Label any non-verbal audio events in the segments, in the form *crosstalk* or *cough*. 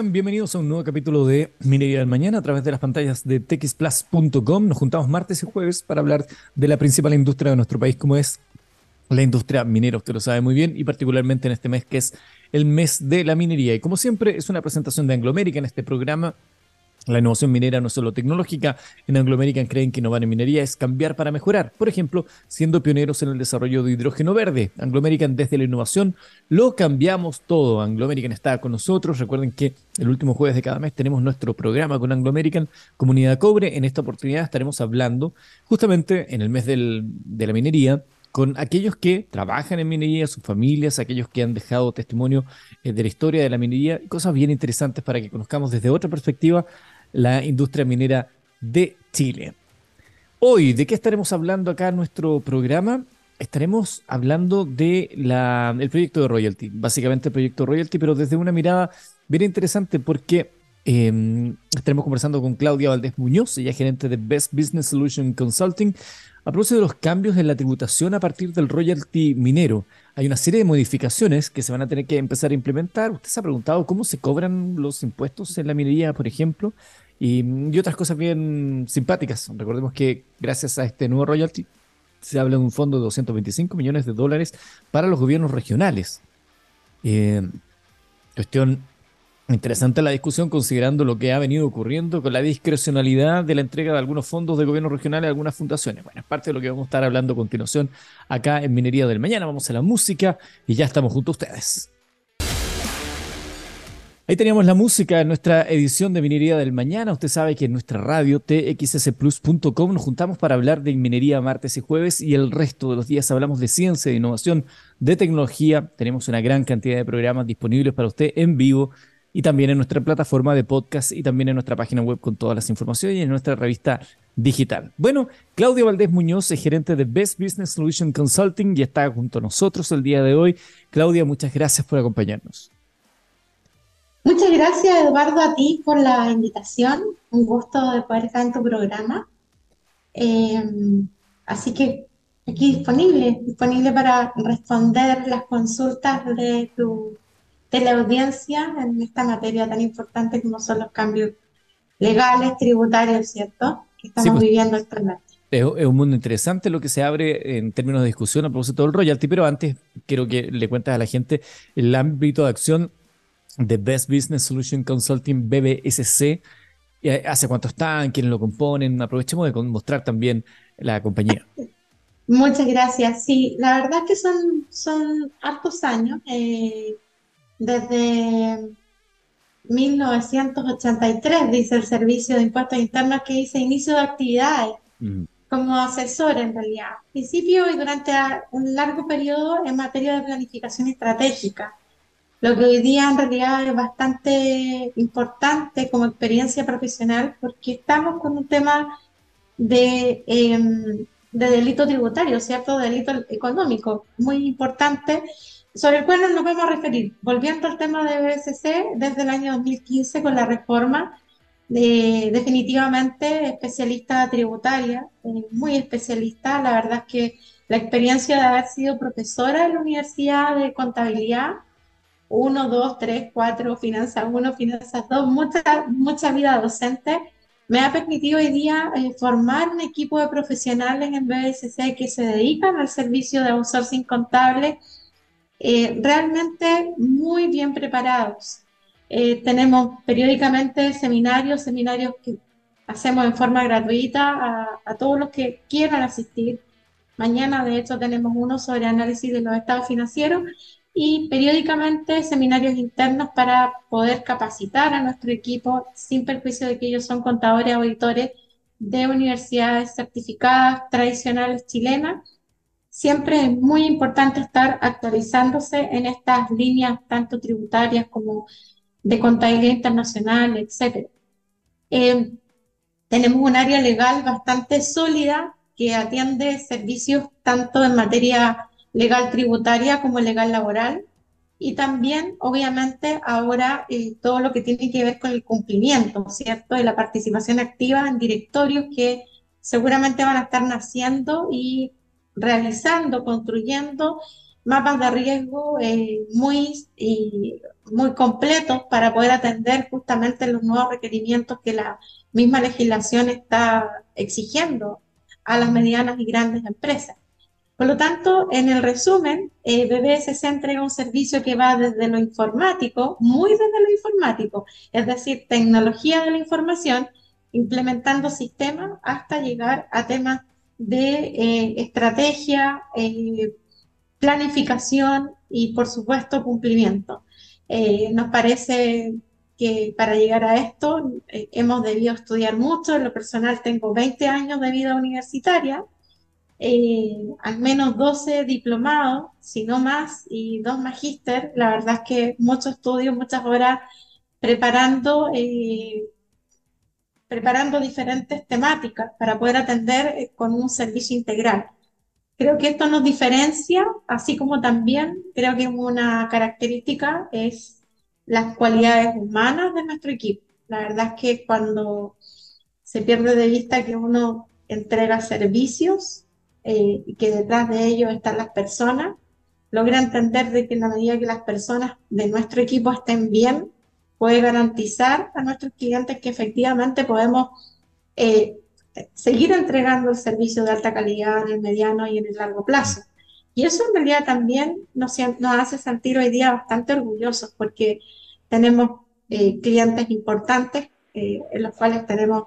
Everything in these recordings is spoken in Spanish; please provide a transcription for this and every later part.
Bienvenidos a un nuevo capítulo de Minería del Mañana a través de las pantallas de texplus.com. Nos juntamos martes y jueves para hablar de la principal industria de nuestro país, como es la industria minera. Usted lo sabe muy bien y particularmente en este mes que es el mes de la minería. Y como siempre, es una presentación de Anglo en este programa la innovación minera no es solo tecnológica. En Anglo American creen que innovar en minería es cambiar para mejorar. Por ejemplo, siendo pioneros en el desarrollo de hidrógeno verde. Anglo American desde la innovación lo cambiamos todo. Anglo American está con nosotros. Recuerden que el último jueves de cada mes tenemos nuestro programa con Anglo American, Comunidad Cobre. En esta oportunidad estaremos hablando justamente en el mes de la minería con aquellos que trabajan en minería, sus familias, aquellos que han dejado testimonio eh, de la historia de la minería, cosas bien interesantes para que conozcamos desde otra perspectiva la industria minera de Chile. Hoy, ¿de qué estaremos hablando acá en nuestro programa? Estaremos hablando del el proyecto de royalty, básicamente el proyecto de royalty, pero desde una mirada bien interesante porque em, estaremos conversando con Claudia Valdés Muñoz, ella es gerente de Best Business Solution Consulting, a propósito de los cambios en la tributación a partir del royalty minero. Hay una serie de modificaciones que se van a tener que empezar a implementar. Usted se ha preguntado cómo se cobran los impuestos en la minería, por ejemplo, y, otras cosas bien simpáticas. Recordemos que gracias a este nuevo royalty se habla de un fondo de 225 millones de dólares para los gobiernos regionales. Eh, cuestión Interesante la discusión considerando lo que ha venido ocurriendo con la discrecionalidad de la entrega de algunos fondos de gobierno regional a algunas fundaciones. Bueno, es parte de lo que vamos a estar hablando a continuación acá en Minería del Mañana. Vamos a la música y ya estamos junto a ustedes. Ahí teníamos la música en nuestra edición de Minería del Mañana. Usted sabe que en nuestra radio txsplus.com nos juntamos para hablar de minería martes y jueves y el resto de los días hablamos de ciencia, de innovación, de tecnología. Tenemos una gran cantidad de programas disponibles para usted en vivo y también en nuestra plataforma de podcast y también en nuestra página web con todas las informaciones y en nuestra revista digital. Bueno, Claudio Valdés Muñoz es gerente de Best Business Solution Consulting y está junto a nosotros el día de hoy. Claudia, muchas gracias por acompañarnos. Muchas gracias, Eduardo, a ti por la invitación. Un gusto de poder estar en tu programa. Eh, así que aquí disponible, disponible para responder las consultas de tu de la audiencia en esta materia tan importante como son los cambios legales, tributarios, ¿cierto? Que estamos pues, viviendo actualmente. Es, un mundo interesante lo que se abre en términos de discusión a propósito del royalty, pero antes quiero que le cuentes a la gente el ámbito de acción de Best Business Solution Consulting BBSC. ¿Hace cuánto están? ¿Quiénes lo componen? Aprovechemos de mostrar también la compañía. Muchas gracias. Sí, la verdad que son, son hartos años. Eh, desde 1983, dice el Servicio de Impuestos Internos, que dice inicio de actividades mm. como asesor en realidad. Principio y durante un largo periodo en materia de planificación estratégica. Lo que hoy día en realidad es bastante importante como experiencia profesional porque estamos con un tema de, em, de delito tributario, ¿cierto? Delito económico muy importante sobre el cual nos vamos a referir. Volviendo al tema de BSC, desde el año 2015 con la reforma, de, definitivamente especialista tributaria, eh, muy especialista. La verdad es que la experiencia de haber sido profesora en la Universidad de Contabilidad, 1, 2, 3, 4, Finanzas 1, Finanzas 2, mucha, mucha vida docente, me ha permitido hoy día eh, formar un equipo de profesionales en BSC que se dedican al servicio de outsourcing contable eh, realmente muy bien preparados. Eh, tenemos periódicamente seminarios, seminarios que hacemos en forma gratuita a, todos los que quieran asistir. Mañana, de hecho, tenemos uno sobre análisis de los estados financieros y periódicamente seminarios internos para poder capacitar a nuestro equipo sin perjuicio de que ellos son contadores, auditores de universidades certificadas tradicionales chilenas siempre es muy importante estar actualizándose en estas líneas tanto tributarias como de contabilidad internacional, etc. Eh, tenemos un área legal bastante sólida que atiende servicios tanto en materia legal tributaria como legal laboral y también, obviamente, ahora eh, todo lo que tiene que ver con el cumplimiento, ¿cierto? De la participación activa en directorios que seguramente van a estar naciendo y realizando, construyendo mapas de riesgo eh, muy, muy completos para poder atender justamente los nuevos requerimientos que la misma legislación está exigiendo a las medianas y grandes empresas. Por lo tanto, en el resumen, eh, BBS se entrega un servicio que va desde lo informático, muy desde lo informático, es decir, tecnología de la información, implementando sistemas hasta llegar a temas de eh, estrategia, eh, planificación y, por supuesto, cumplimiento. Eh, nos parece que para llegar a esto hemos debido estudiar mucho. En lo personal tengo 20 años de vida universitaria, al menos 12 diplomados, si no más, y dos magíster. La verdad es que mucho estudio, muchas horas preparando preparando diferentes temáticas para poder atender eh, con un servicio integral. Creo que esto nos diferencia, así como también creo que una característica es las cualidades humanas de nuestro equipo. La verdad es que cuando se pierde de vista que uno entrega servicios eh, que detrás de ellos están las personas, logra entender de que en la medida que las personas de nuestro equipo estén bien, puede garantizar a nuestros clientes que efectivamente podemos eh, seguir entregando el servicio de alta calidad en el mediano y en el largo plazo. Y eso en realidad también nos, nos hace sentir hoy día bastante orgullosos porque tenemos eh, clientes importantes eh, en los cuales tenemos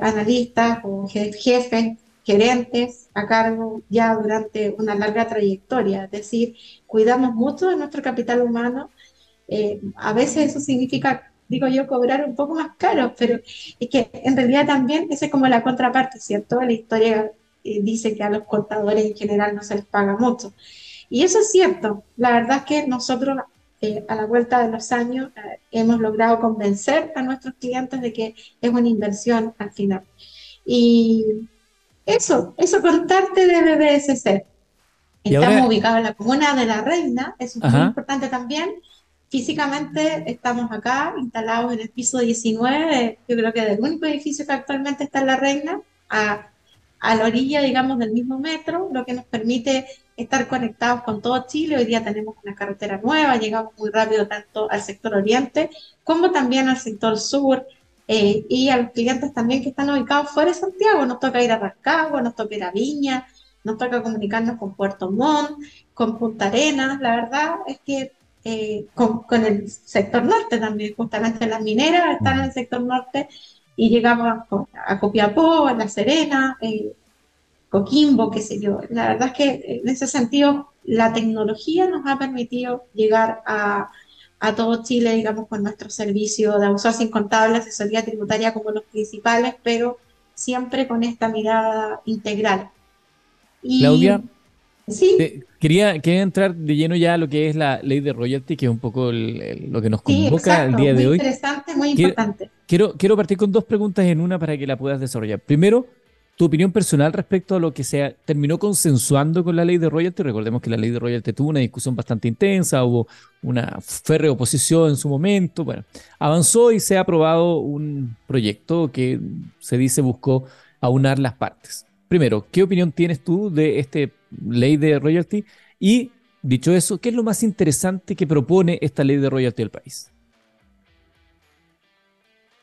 analistas o jefes, gerentes a cargo ya durante una larga trayectoria. Es decir, cuidamos mucho de nuestro capital humano eh, a veces eso significa, digo yo, cobrar un poco más caro, pero es que en realidad también esa es como la contraparte, ¿cierto? La historia eh, dice que a los contadores en general no se les paga mucho. Y eso es cierto. La verdad es que nosotros eh, a la vuelta de los años hemos logrado convencer a nuestros clientes de que es una inversión al final. Y eso, eso contarte de BBSC. Estamos ubicados en la comuna de La Reina, eso es muy importante también. Físicamente estamos acá, instalados en el piso 19, yo creo que del único edificio que actualmente está en La Reina, a, a la orilla, digamos, del mismo metro, lo que nos permite estar conectados con todo Chile. Hoy día tenemos una carretera nueva, llegamos muy rápido tanto al sector oriente como también al sector sur eh, y a los clientes también que están ubicados fuera de Santiago. Nos toca ir a Rascagua, nos toca ir a Viña, nos toca comunicarnos con Puerto Montt, con Punta Arenas. La verdad es que eh, con, el sector norte también, justamente las mineras están en el sector norte y llegamos a, Copiapó, a La Serena, eh, Coquimbo, qué sé yo. La verdad es que en ese sentido la tecnología nos ha permitido llegar a, a todo Chile, digamos, con nuestro servicio de sin contable, asesoría tributaria como los principales, pero siempre con esta mirada integral. Y, Claudia, Sí. quería, quería entrar de lleno ya a lo que es la ley de royalty, que es un poco lo que nos convoca el día de hoy. Interesante, muy importante. Quiero, quiero partir con dos preguntas en una para que la puedas desarrollar. Primero, tu opinión personal respecto a lo que se terminó consensuando con la ley de royalty. Recordemos que la ley de royalty tuvo una discusión bastante intensa, hubo una férrea oposición en su momento. Bueno, avanzó y se ha aprobado un proyecto que se dice buscó aunar las partes. Primero, ¿qué opinión tienes tú de este ley de royalty. Y dicho eso, ¿qué es lo más interesante que propone esta ley de royalty del país?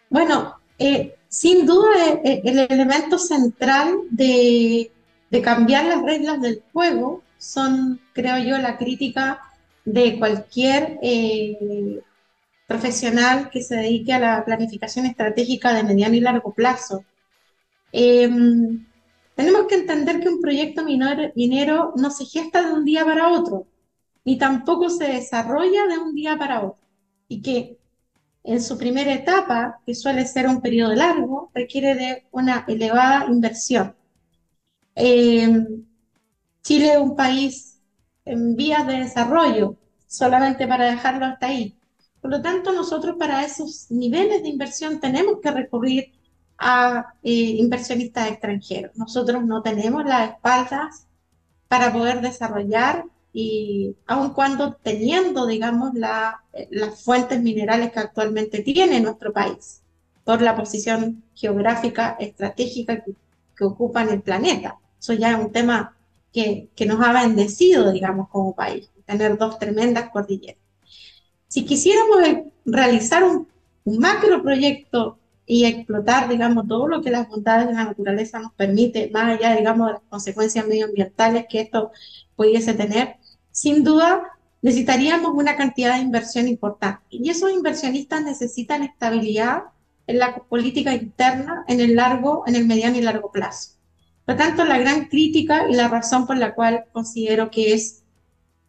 Bueno, eh, sin duda eh, eh, el, elemento central de, cambiar las reglas del juego son, creo yo, la crítica de cualquier profesional que se dedique a la planificación estratégica de mediano y largo plazo. Em, tenemos que entender que un proyecto minero no se gesta de un día para otro, ni tampoco se desarrolla de un día para otro, y que en su primera etapa, que suele ser un periodo largo, requiere de una elevada inversión. Em, Chile es un país en vías de desarrollo, solamente para dejarlo hasta ahí. Por lo tanto, nosotros para esos niveles de inversión tenemos que recurrir a eh, inversionistas extranjeros. Nosotros no tenemos las espaldas para poder desarrollar y aun cuando teniendo, digamos, eh, las fuentes minerales que actualmente tiene nuestro país por la posición geográfica estratégica que, ocupa en el planeta. Eso ya es un tema que, que nos ha bendecido, digamos, como país, tener dos tremendas cordilleras. Si quisiéramos realizar un, un macro proyecto y explotar, digamos, todo lo que las bondades de la naturaleza nos permite, más allá, digamos, de las consecuencias medioambientales que esto pudiese tener, sin duda necesitaríamos una cantidad de inversión importante. Y esos inversionistas necesitan estabilidad en la política interna en el largo, en el mediano y largo plazo. Por tanto, la gran crítica y la razón por la cual considero que es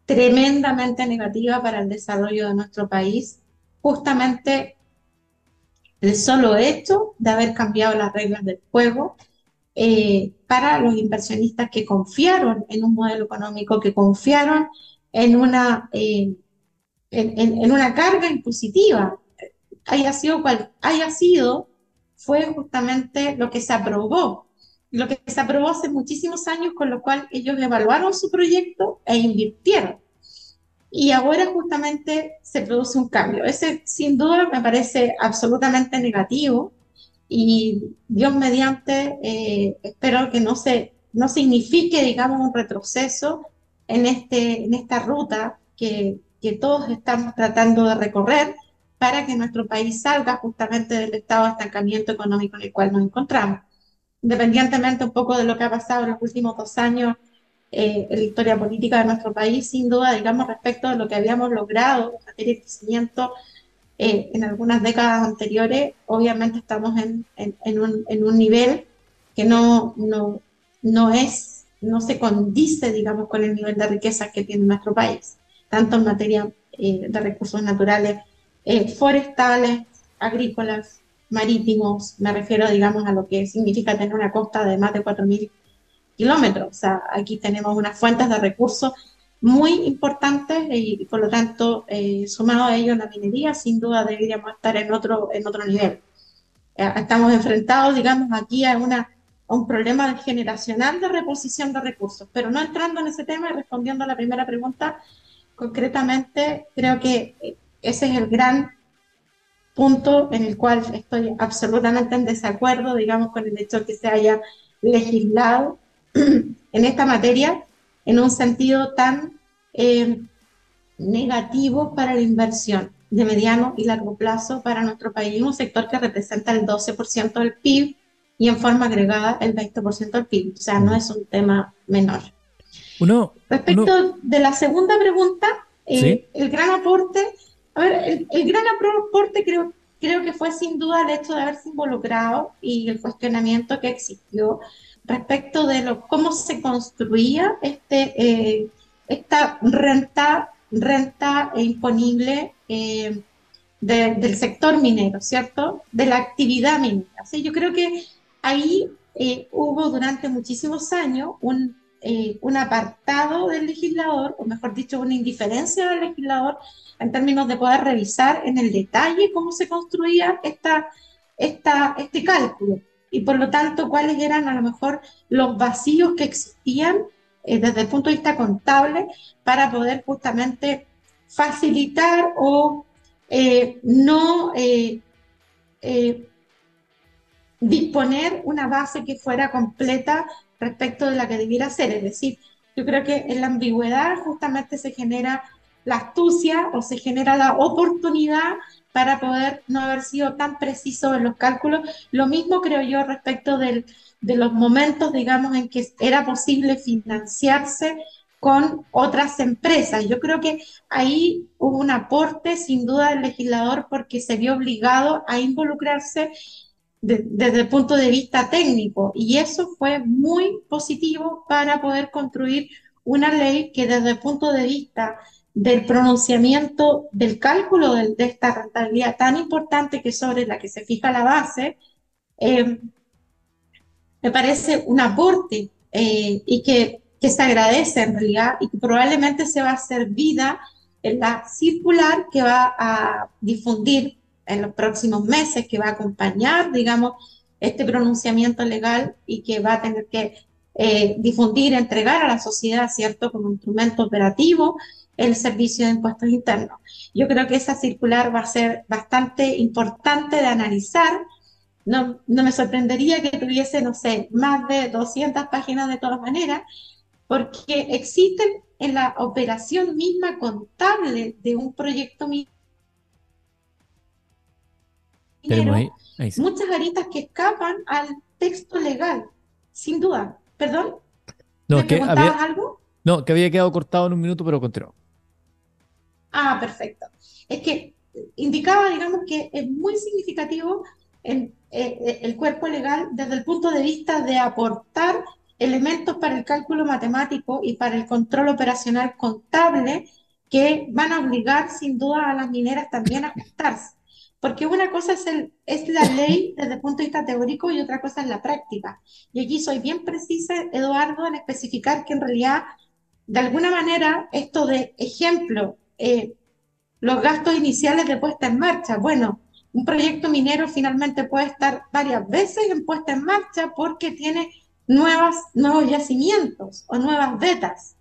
tremendamente negativa para el desarrollo de nuestro país, justamente el solo hecho de haber cambiado las reglas del juego eh, para los inversionistas que confiaron en un modelo económico, que confiaron en una, eh, en, una carga impositiva, haya sido cual haya sido, fue justamente lo que se aprobó, lo que se aprobó hace muchísimos años, con lo cual ellos evaluaron su proyecto e invirtieron. Y ahora justamente se produce un cambio. Ese sin duda me parece absolutamente negativo y Dios mediante eh, espero que no, se, no signifique, digamos, un retroceso en, este, en esta ruta que, que todos estamos tratando de recorrer para que nuestro país salga justamente del estado de estancamiento económico en el cual nos encontramos. Independientemente un poco de lo que ha pasado en los últimos dos años eh, en la historia política de nuestro país, sin duda, digamos, respecto a lo que habíamos logrado en materia de crecimiento eh, en algunas décadas anteriores, obviamente estamos en, en, un, en un, nivel que no, no, no, es, no se condice, digamos, con el nivel de riqueza que tiene nuestro país, tanto en materia eh, de recursos naturales, forestales, agrícolas, marítimos, me refiero, digamos, a lo que significa tener una costa de más de 4.000 kilómetros. O sea, aquí tenemos unas fuentes de recursos muy importantes y, por lo tanto, eh, sumado a ello la minería, sin duda deberíamos estar en otro, en otro nivel. Eh, estamos enfrentados, digamos, aquí a, una, a un problema generacional de reposición de recursos, pero no entrando en ese tema y respondiendo a la primera pregunta, concretamente creo que ese es el gran punto en el cual estoy absolutamente en desacuerdo, digamos, con el hecho de que se haya legislado *clears throat* en esta materia en un sentido tan eh, negativo para la inversión de mediano y largo plazo para nuestro país, un sector que representa el 12% del PIB y en forma agregada el 20% del PIB. O sea, no es un tema menor. Uno, Respecto de la segunda pregunta, eh, el gran aporte, a ver, el, gran aporte creo, creo que fue sin duda el hecho de haberse involucrado y el cuestionamiento que existió respecto de lo, cómo se construía este, eh, esta renta, renta imponible eh, del sector minero, ¿cierto? De la actividad minera. Yo creo que ahí eh, hubo durante muchísimos años un, un apartado del legislador, o mejor dicho, una indiferencia del legislador en términos de poder revisar en el detalle cómo se construía esta, esta, este cálculo y por lo tanto cuáles eran a lo mejor los vacíos que existían eh, desde el punto de vista contable para poder justamente facilitar o eh, no eh, disponer una base que fuera completa respecto de la que debiera ser. Es decir, yo creo que en la ambigüedad justamente se genera la astucia o se genera la oportunidad para poder no haber sido tan preciso en los cálculos. Lo mismo creo yo respecto del, de los momentos, digamos, en que era posible financiarse con otras empresas. Yo creo que ahí hubo un aporte sin duda del legislador porque se vio obligado a involucrarse desde el punto de vista técnico y eso fue muy positivo para poder construir una ley que desde el punto de vista del pronunciamiento del cálculo de, esta rentabilidad tan importante que sobre la que se fija la base, eh, me parece un aporte eh, y que, se agradece en realidad y probablemente se va a hacer vida en la circular que va a difundir en los próximos meses, que va a acompañar, digamos, este pronunciamiento legal y que va a tener que eh, difundir, entregar a la sociedad, ¿cierto?, como instrumento operativo el servicio de impuestos internos. Yo creo que esa circular va a ser bastante importante de analizar. No, no me sorprendería que tuviese, no sé, más de 200 páginas de todas maneras, porque existen en la operación misma contable de un proyecto minero muchas aristas que escapan al texto legal, sin duda. ¿Perdón? No, ¿Me que había, algo? No, que había quedado cortado en un minuto, pero continuó. Ah, perfecto. Es que indicaba, digamos, que es muy significativo en, eh, eh, el cuerpo legal desde el punto de vista de aportar elementos para el cálculo matemático y para el control operacional contable que van a obligar sin duda a las mineras también a ajustarse. Porque una cosa es, el, la ley desde el punto de vista teórico y otra cosa es la práctica. Y aquí soy bien precisa, Eduardo, en especificar que en realidad, de alguna manera, esto de ejemplo, eh, los gastos iniciales de puesta en marcha, bueno, un proyecto minero finalmente puede estar varias veces en puesta en marcha porque tiene nuevos yacimientos o nuevas vetas.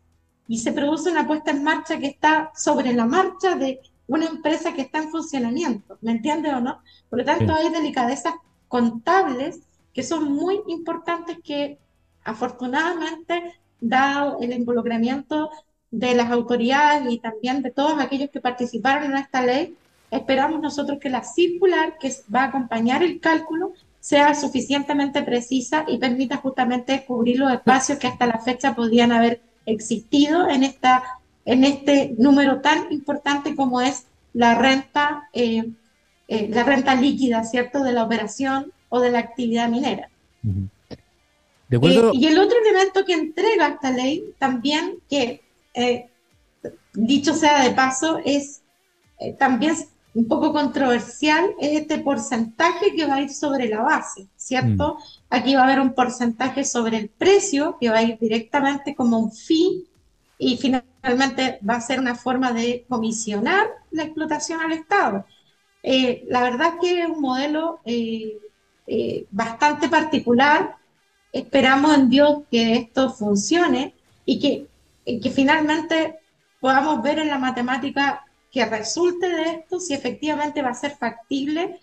Y se produce una puesta en marcha que está sobre la marcha de una empresa que está en funcionamiento, ¿me entiende o no? Por lo tanto, hay delicadezas contables que son muy importantes que afortunadamente, dado el involucramiento de las autoridades y también de todos aquellos que participaron en esta ley, esperamos nosotros que la circular que va a acompañar el cálculo sea suficientemente precisa y permita justamente cubrir los espacios que hasta la fecha podrían haber existido en esta en este número tan importante como es la renta, eh, eh, la renta líquida, ¿cierto?, de la operación o de la actividad minera. ¿De acuerdo? Eh, y el otro elemento que entrega esta ley también, que dicho sea de paso, es también un poco controversial, es este porcentaje que va a ir sobre la base, ¿cierto? Mm. Aquí va a haber un porcentaje sobre el precio que va a ir directamente como un fee y finalmente va a ser una forma de comisionar la explotación al Estado. Eh, la verdad que es un modelo eh, eh, bastante particular. Esperamos en Dios que esto funcione y que, que finalmente podamos ver en la matemática que resulte de esto si efectivamente va a ser factible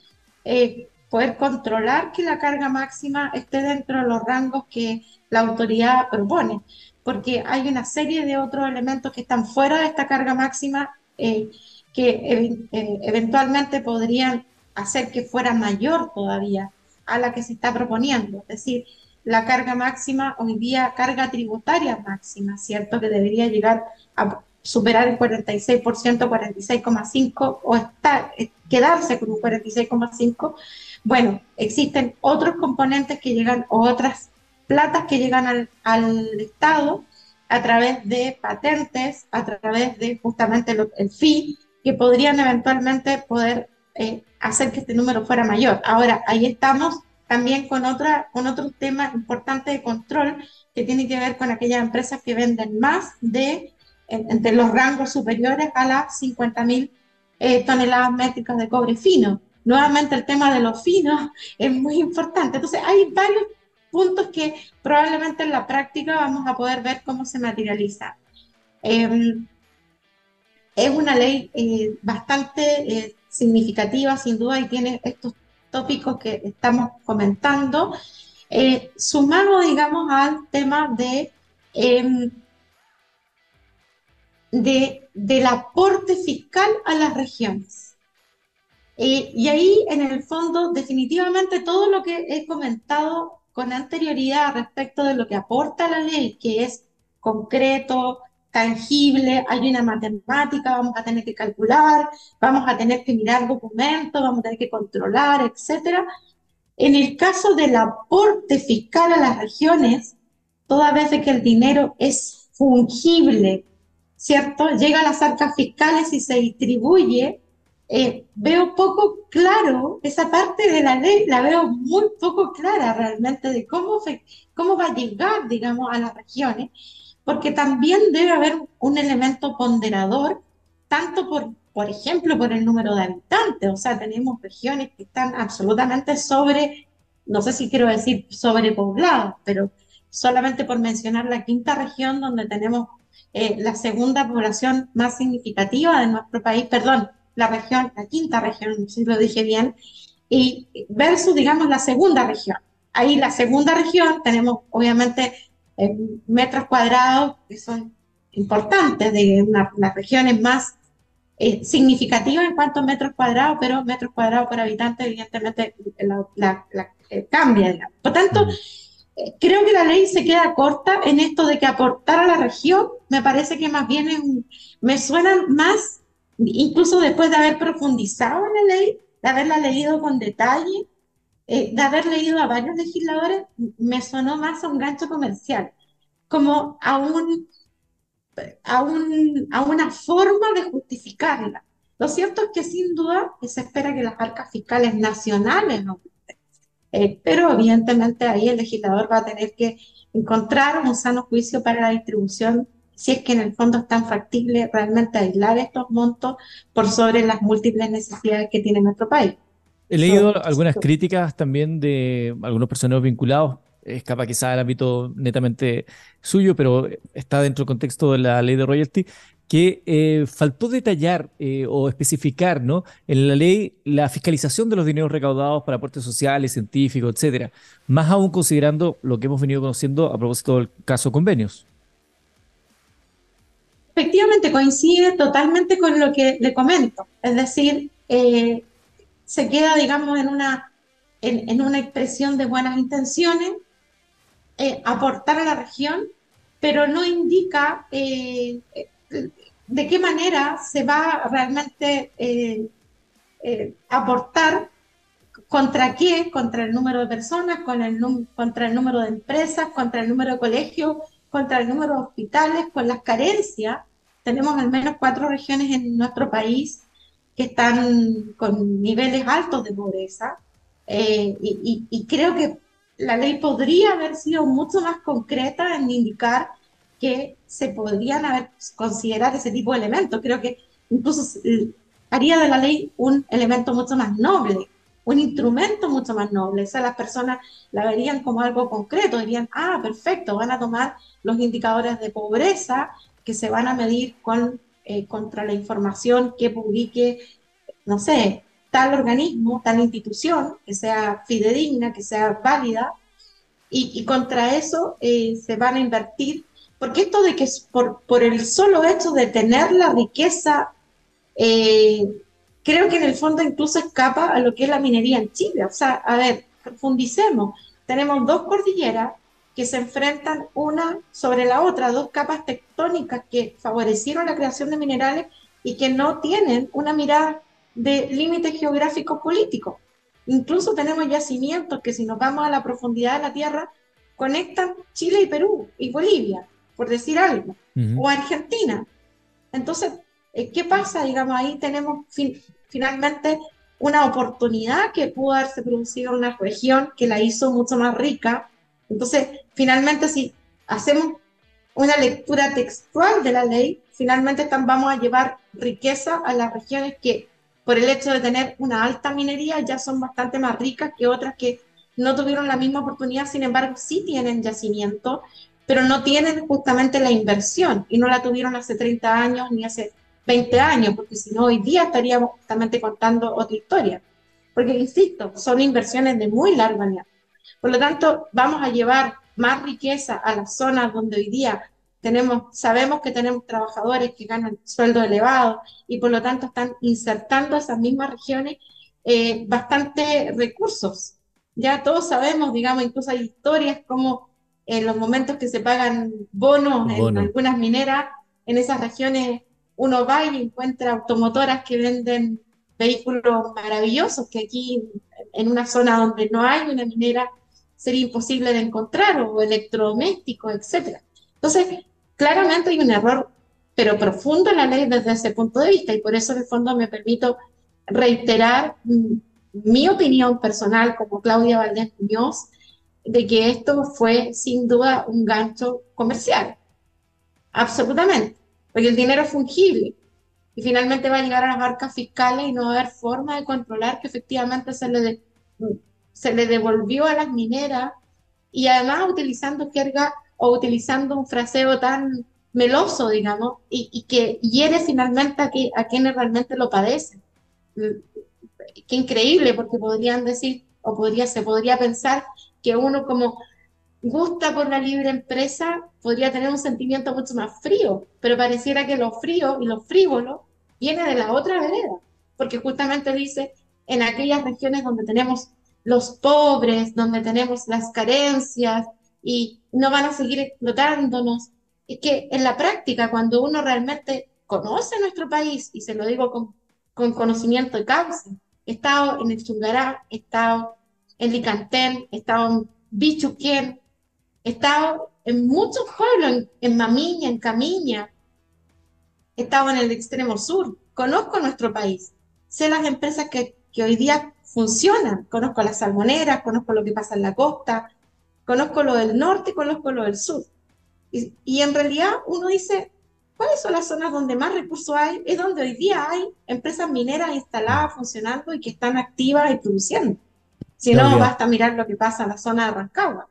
poder controlar que la carga máxima esté dentro de los rangos que la autoridad propone porque hay una serie de otros elementos que están fuera de esta carga máxima eh, que eh, eventualmente podrían hacer que fuera mayor todavía a la que se está proponiendo. Es decir, la carga máxima, hoy día carga tributaria máxima, ¿cierto? Que debería llegar a superar el 46%, 46,5% o estar, eh, quedarse con un 46,5%. Bueno, existen otros componentes que llegan, o otras platas que llegan al, Estado a través de patentes, a través de justamente el que podrían eventualmente poder eh, hacer que este número fuera mayor. Ahora, ahí estamos también con, otra, con otro tema importante de control que tiene que ver con aquellas empresas que venden más de entre los rangos superiores a las 50.000 eh, toneladas métricas de cobre fino. Nuevamente el tema de los finos *laughs* es muy importante. Entonces hay varios puntos que probablemente en la práctica vamos a poder ver cómo se materializa. Em, es una ley eh, bastante eh, significativa, sin duda, y tiene estos tópicos que estamos comentando, eh, sumado, digamos, al tema em, de, del aporte fiscal a las regiones. y ahí, en el fondo, definitivamente todo lo que he comentado con anterioridad respecto de lo que aporta la ley, que es concreto, tangible, hay una matemática, vamos a tener que calcular, vamos a tener que mirar documentos, vamos a tener que controlar, etc. En el caso del aporte fiscal a las regiones, toda vez que el dinero es fungible, ¿cierto? Llega a las arcas fiscales y se distribuye eh, veo poco claro esa parte de la ley, la veo muy poco clara realmente de cómo, cómo va a llegar, digamos, a las regiones, porque también debe haber un elemento ponderador, tanto por, por ejemplo, por el número de habitantes, o sea, tenemos regiones que están absolutamente sobre, no sé si quiero decir sobrepobladas, pero solamente por mencionar la quinta región donde tenemos eh, la segunda población más significativa de nuestro país, perdón, la región, la quinta región, si lo dije bien, y versus, digamos, la segunda región. Ahí la segunda región tenemos, obviamente, metros cuadrados que son importantes, de una, las regiones más eh, significativas en cuanto a metros cuadrados, pero metros cuadrados por habitante, evidentemente, la, eh, cambia. Por tanto, eh, creo que la ley se queda corta en esto de que aportar a la región, me parece que más bien es me suena más, incluso después de haber profundizado en la ley, de haberla leído con detalle, de haber leído a varios legisladores, me sonó más a un gancho comercial, como a un a, un, a una forma de justificarla. Lo cierto es que sin duda se espera que las arcas fiscales nacionales no eh, pero evidentemente ahí el legislador va a tener que encontrar un sano juicio para la distribución, si es que en el fondo es tan factible realmente aislar estos montos por sobre las múltiples necesidades que tiene nuestro país. He leído algunas críticas también de algunos personeros vinculados escapa quizá del ámbito netamente suyo, pero está dentro del contexto de la ley de royalty, que eh, faltó detallar eh, o especificar ¿no? en la ley la fiscalización de los dineros recaudados para aportes sociales, científicos, etcétera, más aún considerando lo que hemos venido conociendo a propósito del caso convenios. Efectivamente, coincide totalmente con lo que le comento, es decir, eh, se queda, digamos, en una, en una expresión de buenas intenciones, eh, aportar a la región, pero no indica eh, de qué manera se va realmente aportar contra qué, contra el número de personas, con el contra el número de empresas, contra el número de colegios, contra el número de hospitales, con las carencias. Tenemos al menos cuatro regiones en nuestro país que están con niveles altos de pobreza. y, creo que la ley podría haber sido mucho más concreta en indicar que se podrían haber considerado ese tipo de elementos. Creo que incluso haría de la ley un elemento mucho más noble, un instrumento mucho más noble. O sea, las personas la verían como algo concreto, dirían, ah, perfecto, van a tomar los indicadores de pobreza que se van a medir con, eh, contra la información que publique, no sé, tal organismo, tal institución, que sea fidedigna, que sea válida, y, contra eso eh, se van a invertir, porque esto de que por, por el solo hecho de tener la riqueza, eh, creo que en el fondo incluso escapa a lo que es la minería en Chile. O sea, a ver, profundicemos. Tenemos dos cordilleras que se enfrentan una sobre la otra, dos capas tectónicas que favorecieron la creación de minerales y que no tienen una mirada de límites geográficos políticos. Incluso tenemos yacimientos que si nos vamos a la profundidad de la Tierra, conectan Chile y Perú y Bolivia, por decir algo, o Argentina. Entonces, eh, ¿qué pasa? Digamos, ahí tenemos finalmente una oportunidad que pudo haberse producido en una región que la hizo mucho más rica. Entonces, finalmente, si hacemos una lectura textual de la ley, finalmente vamos a llevar riqueza a las regiones que por el hecho de tener una alta minería, ya son bastante más ricas que otras que no tuvieron la misma oportunidad, sin embargo, sí tienen yacimiento, pero no tienen justamente la inversión y no la tuvieron hace 30 años ni hace 20 años, porque si no, hoy día estaríamos justamente contando otra historia. Porque, insisto, son inversiones de muy largo año. Por lo tanto, vamos a llevar más riqueza a las zonas donde hoy día tenemos, sabemos que tenemos trabajadores que ganan sueldo elevado y por lo tanto están insertando a esas mismas regiones eh, bastante recursos. Ya todos sabemos, digamos, incluso hay historias como en los momentos que se pagan bonos en algunas mineras, en esas regiones uno va y encuentra automotoras que venden vehículos maravillosos que aquí en una zona donde no hay una minera sería imposible de encontrar o electrodomésticos, etcétera. Entonces, claramente hay un error, pero profundo en la ley desde ese punto de vista y por eso en el fondo me permito reiterar mi opinión personal como Claudia Valdés Muñoz de que esto fue sin duda un gancho comercial. Absolutamente. Porque el dinero es fungible y finalmente va a llegar a las arcas fiscales y no va a haber forma de controlar que efectivamente se le, se le devolvió a las mineras y además utilizando jerga o utilizando un fraseo tan meloso, digamos, y, que hiere finalmente a, que, a quienes realmente lo padecen. Mm, qué increíble, porque podrían decir, o podría, se podría pensar que uno como gusta por la libre empresa podría tener un sentimiento mucho más frío, pero pareciera que lo frío y lo frívolo viene de la otra vereda, porque justamente dice en aquellas regiones donde tenemos los pobres, donde tenemos las carencias y no van a seguir explotándonos. Es que en la práctica, cuando uno realmente conoce nuestro país, y se lo digo con, con conocimiento de causa, he estado en el Chungará, he estado en Licantén, he estado en Bichuquén, he estado en muchos pueblos, en, Mamiña, en Camiña, he estado en el extremo sur, conozco nuestro país, sé las empresas que, que hoy día funcionan, conozco las salmoneras, conozco lo que pasa en la costa, conozco lo del norte y conozco lo del sur. Y, y, en realidad uno dice, ¿cuáles son las zonas donde más recursos hay? Es donde hoy día hay empresas mineras instaladas, funcionando y que están activas y produciendo. Si no, basta mirar lo que pasa en la zona de Rancagua.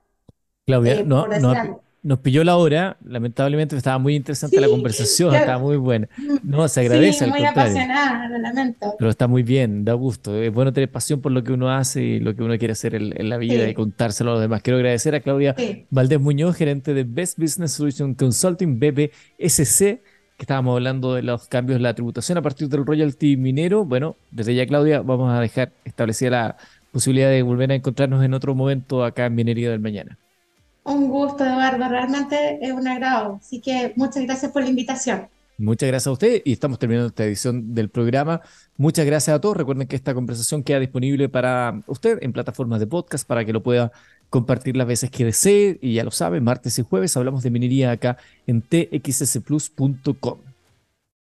Claudia, eh, no, no, nos pilló la hora, lamentablemente estaba muy interesante la conversación, estaba muy buena. No, se agradece. Sí, muy apasionada, lo lamento. Pero está muy bien, da gusto. Es bueno tener pasión por lo que uno hace y lo que uno quiere hacer en, la vida y contárselo a los demás. Quiero agradecer a Claudia Valdés Muñoz, gerente de Best Business Solution Consulting, BBSC, que estábamos hablando de los cambios en la tributación a partir del royalty minero. Bueno, desde ya, Claudia, vamos a dejar establecida la posibilidad de volver a encontrarnos en otro momento acá en Minería del Mañana. Un gusto, Eduardo, realmente es un agrado. Así que muchas gracias por la invitación. Muchas gracias a usted y estamos terminando esta edición del programa. Muchas gracias a todos. Recuerden que esta conversación queda disponible para usted en plataformas de podcast para que lo pueda compartir las veces que desee. Y ya lo sabe, martes y jueves hablamos de minería acá en txsplus.com.